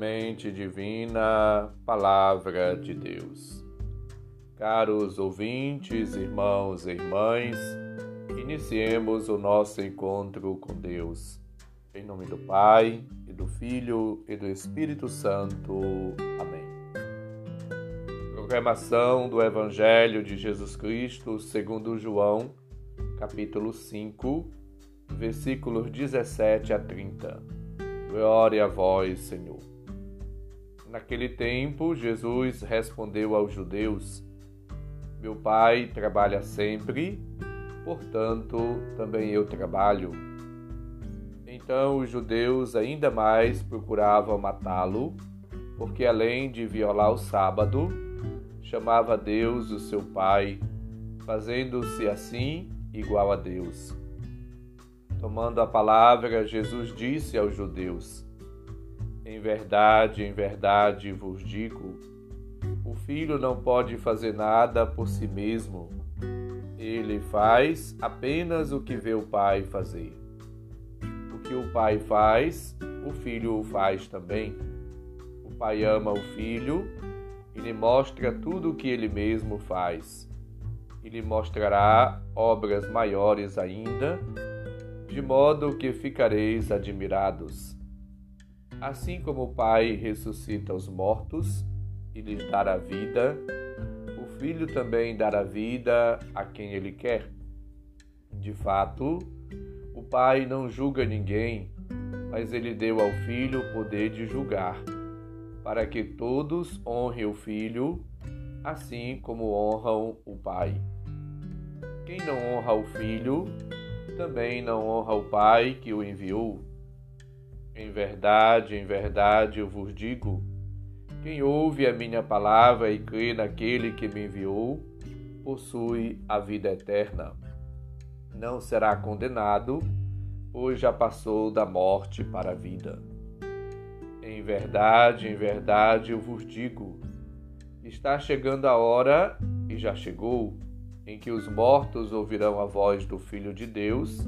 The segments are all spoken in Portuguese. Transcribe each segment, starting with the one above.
semente divina, Palavra de Deus. Caros ouvintes, irmãos e irmãs, iniciemos o nosso encontro com Deus. Em nome do Pai, e do Filho e do Espírito Santo. Amém. Proclamação do Evangelho de Jesus Cristo segundo João, capítulo 5, versículos 17 a 30. Glória a vós, Senhor. Naquele tempo, Jesus respondeu aos judeus: Meu Pai trabalha sempre, portanto, também eu trabalho. Então os judeus ainda mais procuravam matá-lo, porque além de violar o sábado, chamava Deus o seu Pai, fazendo-se assim igual a Deus. Tomando a palavra, Jesus disse aos judeus: Em verdade, em verdade vos digo, o filho não pode fazer nada por si mesmo. Ele faz apenas o que vê o pai fazer. O que o pai faz, o filho o faz também. O pai ama o filho e lhe mostra tudo o que ele mesmo faz. E lhe mostrará obras maiores ainda de modo que ficareis admirados. Assim como o Pai ressuscita os mortos e lhes dará vida, o Filho também dará vida a quem ele quer. De fato, o Pai não julga ninguém, mas ele deu ao Filho o poder de julgar, para que todos honrem o Filho, assim como honram o Pai. Quem não honra o Filho, também não honra o Pai que o enviou. Em verdade, em verdade eu vos digo: quem ouve a minha palavra e crê naquele que me enviou, possui a vida eterna. Não será condenado, pois já passou da morte para a vida. Em verdade, em verdade eu vos digo: está chegando a hora, e já chegou, em que os mortos ouvirão a voz do Filho de Deus,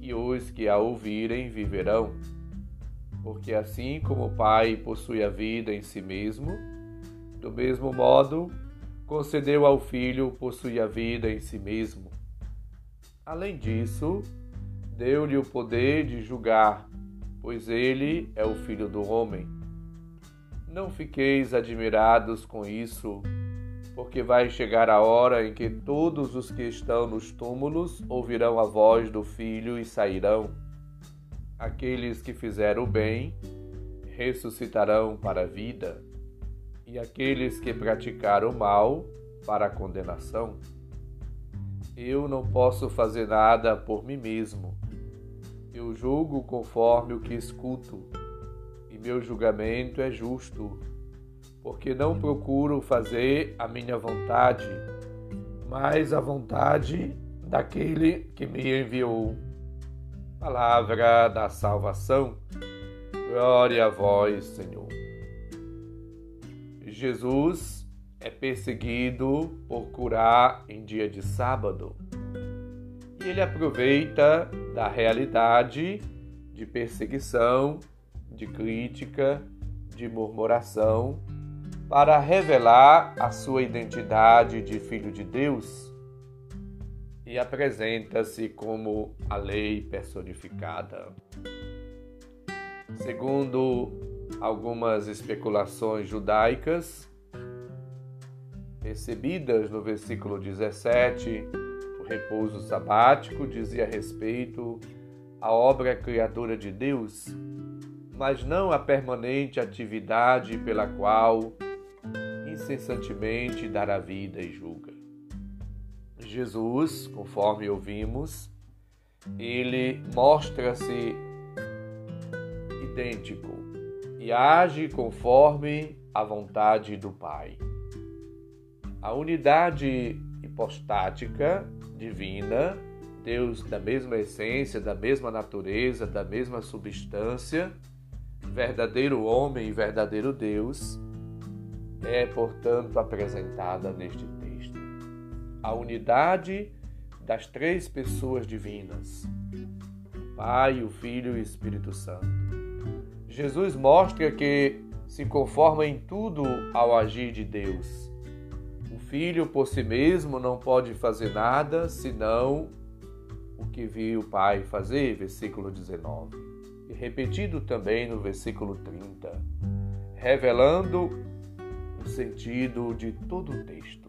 e os que a ouvirem viverão. Porque assim como o Pai possui a vida em si mesmo, do mesmo modo concedeu ao Filho possuir a vida em si mesmo. Além disso, deu-lhe o poder de julgar, pois ele é o Filho do homem. Não fiqueis admirados com isso, porque vai chegar a hora em que todos os que estão nos túmulos ouvirão a voz do Filho e sairão. Aqueles que fizeram o bem ressuscitarão para a vida, e aqueles que praticaram o mal para a condenação. Eu não posso fazer nada por mim mesmo. Eu julgo conforme o que escuto, e meu julgamento é justo porque não procuro fazer a minha vontade, mas a vontade daquele que me enviou. Palavra da salvação. Glória a vós, Senhor. Jesus é perseguido por curar em dia de sábado. E ele aproveita da realidade de perseguição, de crítica, de murmuração para revelar a sua identidade de filho de Deus e apresenta-se como a lei personificada. Segundo algumas especulações judaicas, recebidas no versículo 17, o repouso sabático dizia respeito à obra criadora de Deus, mas não à permanente atividade pela qual incessantemente dará vida e julga. Jesus, conforme ouvimos, ele mostra-se idêntico e age conforme a vontade do Pai. A unidade hipostática divina, Deus da mesma essência, da mesma natureza, da mesma substância, verdadeiro homem e verdadeiro Deus, é, portanto, apresentada neste texto. A unidade das três pessoas divinas, Pai, o Filho e o Espírito Santo. Jesus mostra que se conforma em tudo ao agir de Deus. O filho por si mesmo não pode fazer nada senão o que viu o pai fazer, versículo 19. E repetido também no versículo 30, revelando o sentido de todo o texto.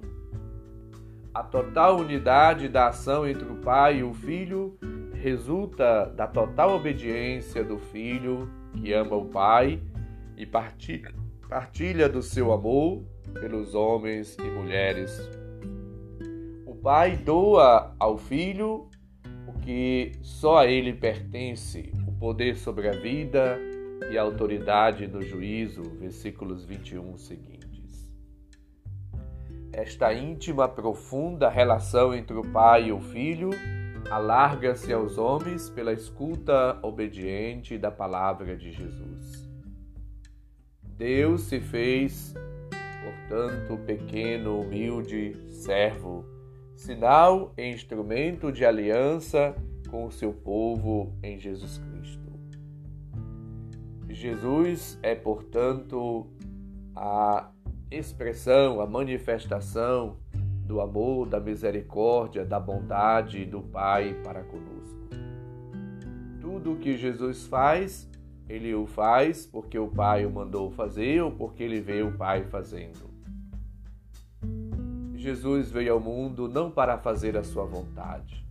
A total unidade da ação entre o pai e o filho resulta da total obediência do filho que ama o pai e partilha, do seu amor pelos homens e mulheres. O pai doa ao filho o que só a ele pertence, o poder sobre a vida e a autoridade no juízo, versículos 21 seguintes. Esta íntima, profunda relação entre o pai e o filho alarga-se aos homens pela escuta obediente da palavra de Jesus. Deus se fez, portanto, pequeno, humilde, servo, sinal e instrumento de aliança com o seu povo em Jesus Cristo. Jesus é, portanto, a expressão, a manifestação do amor, da misericórdia, da bondade do Pai para conosco. Tudo o que Jesus faz, ele o faz porque o Pai o mandou fazer ou porque ele vê o Pai fazendo. Jesus veio ao mundo não para fazer a sua vontade,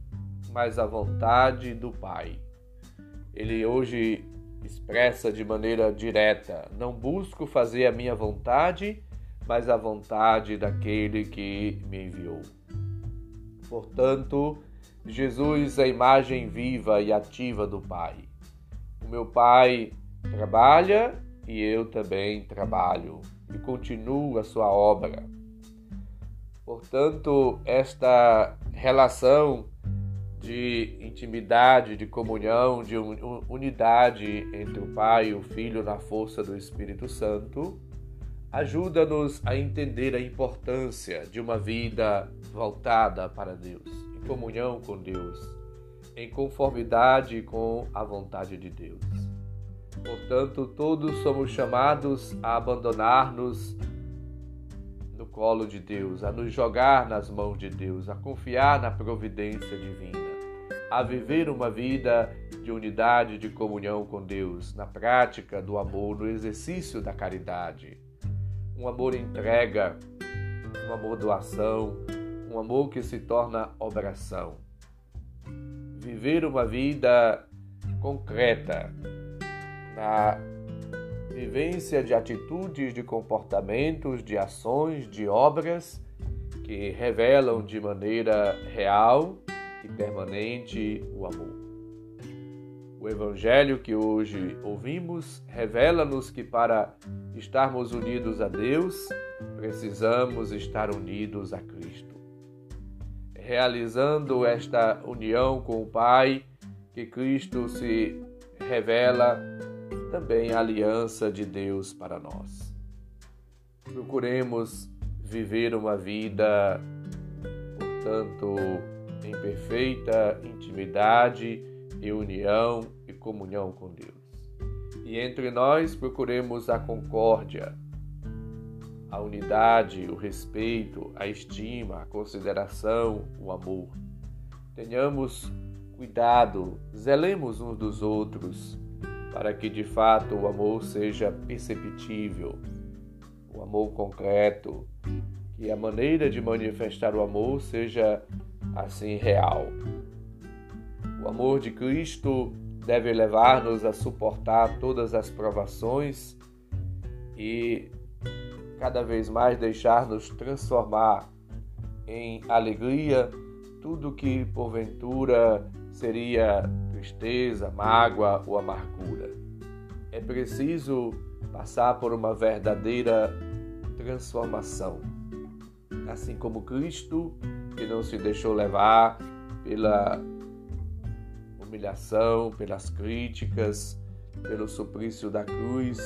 mas a vontade do Pai. Ele hoje expressa de maneira direta: Não busco fazer a minha vontade, mas a vontade daquele que me enviou. Portanto, Jesus é a imagem viva e ativa do Pai. O meu Pai trabalha e eu também trabalho e continuo a sua obra. Portanto, esta relação de intimidade, de comunhão, de unidade entre o Pai e o Filho na força do Espírito Santo ajuda-nos a entender a importância de uma vida voltada para Deus, em comunhão com Deus, em conformidade com a vontade de Deus. Portanto, todos somos chamados a abandonar-nos no colo de Deus, a nos jogar nas mãos de Deus, a confiar na providência divina, a viver uma vida de unidade, de comunhão com Deus, na prática do amor, no exercício da caridade um amor entrega, um amor doação, um amor que se torna oração. Viver uma vida concreta na vivência de atitudes, de comportamentos, de ações, de obras que revelam de maneira real e permanente o amor. O Evangelho que hoje ouvimos revela-nos que para estarmos unidos a Deus, precisamos estar unidos a Cristo. Realizando esta união com o Pai, que Cristo se revela também a aliança de Deus para nós. Procuremos viver uma vida, portanto, em perfeita intimidade e união comunhão com Deus. E entre nós procuremos a concórdia, a unidade, o respeito, a estima, a consideração, o amor. Tenhamos cuidado, zelemos uns dos outros, para que de fato o amor seja perceptível, o amor concreto, que a maneira de manifestar o amor seja assim real. O amor de Cristo deve levar-nos a suportar todas as provações e cada vez mais deixar-nos transformar em alegria tudo que porventura seria tristeza, mágoa ou amargura. É preciso passar por uma verdadeira transformação. Assim como Cristo, que não se deixou levar pela humilhação, pelas críticas, pelo suplício da cruz,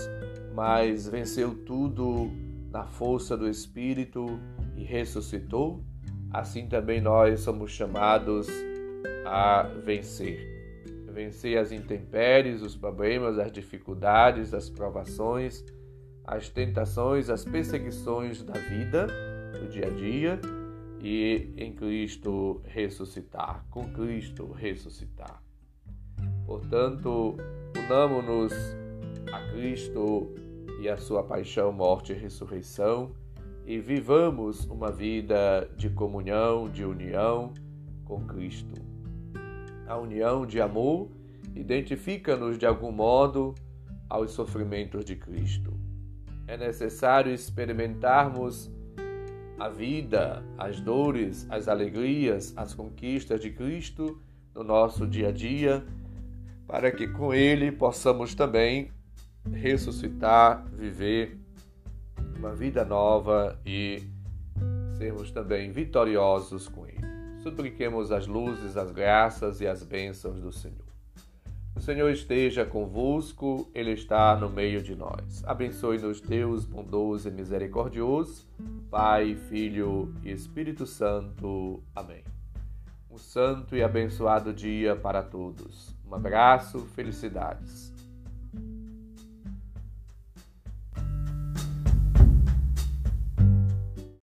mas venceu tudo na força do Espírito e ressuscitou, assim também nós somos chamados a vencer. Vencer as intempéries, os problemas, as dificuldades, as provações, as tentações, as perseguições da vida, do dia a dia, e em Cristo ressuscitar, com Cristo ressuscitar. Portanto, unamos-nos a Cristo e a sua paixão, morte e ressurreição e vivamos uma vida de comunhão, de união com Cristo. A união de amor identifica-nos de algum modo aos sofrimentos de Cristo. É necessário experimentarmos a vida, as dores, as alegrias, as conquistas de Cristo no nosso dia a dia, para que com Ele possamos também ressuscitar, viver uma vida nova e sermos também vitoriosos com Ele. Supliquemos as luzes, as graças e as bênçãos do Senhor. O Senhor esteja convosco, Ele está no meio de nós. Abençoe-nos, Deus bondoso e misericordioso, Pai, Filho e Espírito Santo. Amém. Um santo e abençoado dia para todos. Um abraço, felicidades.